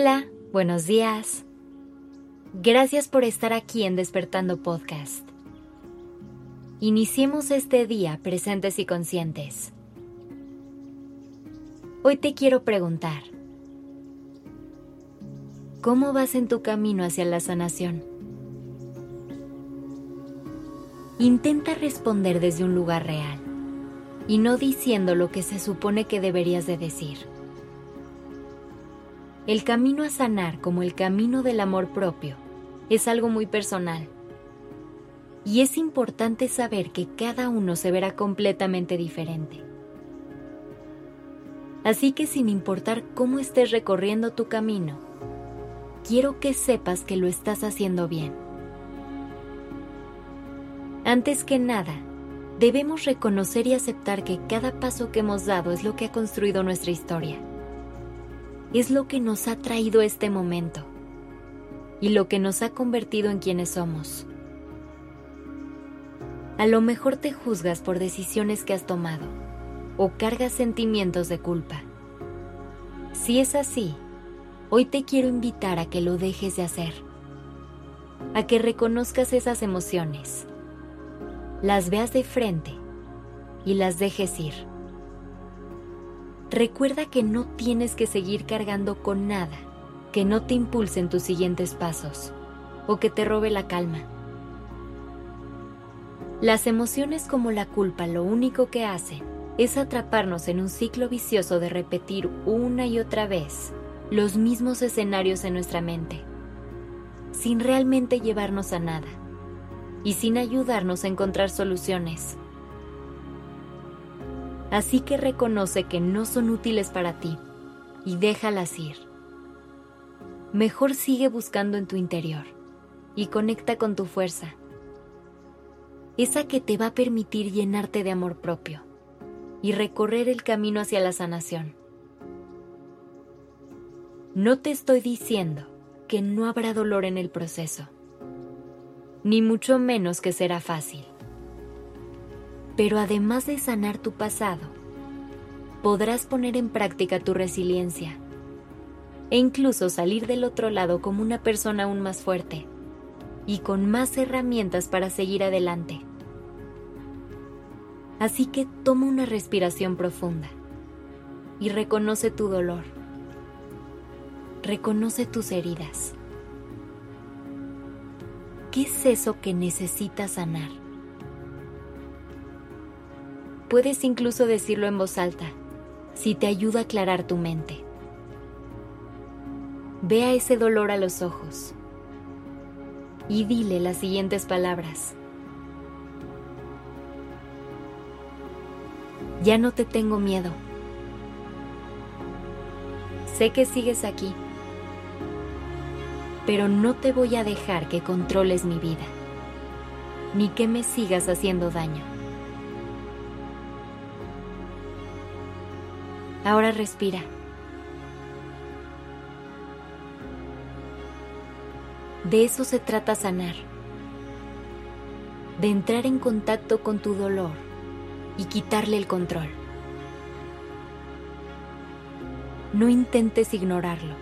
Hola, buenos días. Gracias por estar aquí en Despertando Podcast. Iniciemos este día presentes y conscientes. Hoy te quiero preguntar, ¿cómo vas en tu camino hacia la sanación? Intenta responder desde un lugar real y no diciendo lo que se supone que deberías de decir. El camino a sanar como el camino del amor propio es algo muy personal. Y es importante saber que cada uno se verá completamente diferente. Así que sin importar cómo estés recorriendo tu camino, quiero que sepas que lo estás haciendo bien. Antes que nada, debemos reconocer y aceptar que cada paso que hemos dado es lo que ha construido nuestra historia es lo que nos ha traído este momento y lo que nos ha convertido en quienes somos. A lo mejor te juzgas por decisiones que has tomado o cargas sentimientos de culpa. Si es así, hoy te quiero invitar a que lo dejes de hacer, a que reconozcas esas emociones, las veas de frente y las dejes ir. Recuerda que no tienes que seguir cargando con nada que no te impulse en tus siguientes pasos o que te robe la calma. Las emociones como la culpa lo único que hacen es atraparnos en un ciclo vicioso de repetir una y otra vez los mismos escenarios en nuestra mente, sin realmente llevarnos a nada y sin ayudarnos a encontrar soluciones. Así que reconoce que no son útiles para ti y déjalas ir. Mejor sigue buscando en tu interior y conecta con tu fuerza, esa que te va a permitir llenarte de amor propio y recorrer el camino hacia la sanación. No te estoy diciendo que no habrá dolor en el proceso, ni mucho menos que será fácil. Pero además de sanar tu pasado, podrás poner en práctica tu resiliencia e incluso salir del otro lado como una persona aún más fuerte y con más herramientas para seguir adelante. Así que toma una respiración profunda y reconoce tu dolor. Reconoce tus heridas. ¿Qué es eso que necesitas sanar? Puedes incluso decirlo en voz alta, si te ayuda a aclarar tu mente. Vea ese dolor a los ojos y dile las siguientes palabras. Ya no te tengo miedo. Sé que sigues aquí, pero no te voy a dejar que controles mi vida, ni que me sigas haciendo daño. Ahora respira. De eso se trata sanar. De entrar en contacto con tu dolor y quitarle el control. No intentes ignorarlo.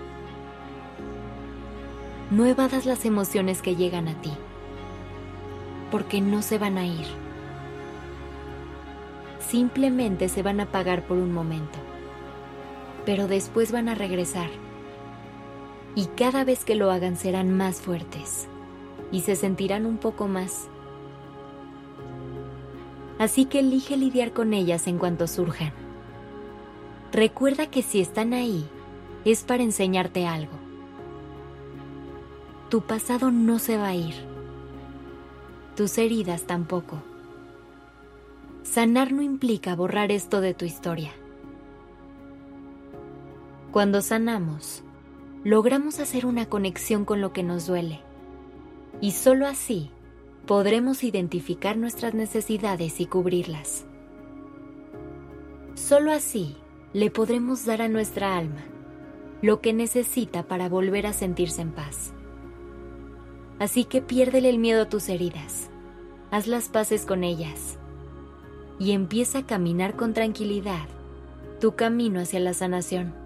No evadas las emociones que llegan a ti, porque no se van a ir. Simplemente se van a apagar por un momento pero después van a regresar. Y cada vez que lo hagan serán más fuertes y se sentirán un poco más. Así que elige lidiar con ellas en cuanto surjan. Recuerda que si están ahí es para enseñarte algo. Tu pasado no se va a ir. Tus heridas tampoco. Sanar no implica borrar esto de tu historia cuando sanamos, logramos hacer una conexión con lo que nos duele. Y solo así podremos identificar nuestras necesidades y cubrirlas. Solo así le podremos dar a nuestra alma lo que necesita para volver a sentirse en paz. Así que piérdele el miedo a tus heridas, haz las paces con ellas y empieza a caminar con tranquilidad tu camino hacia la sanación.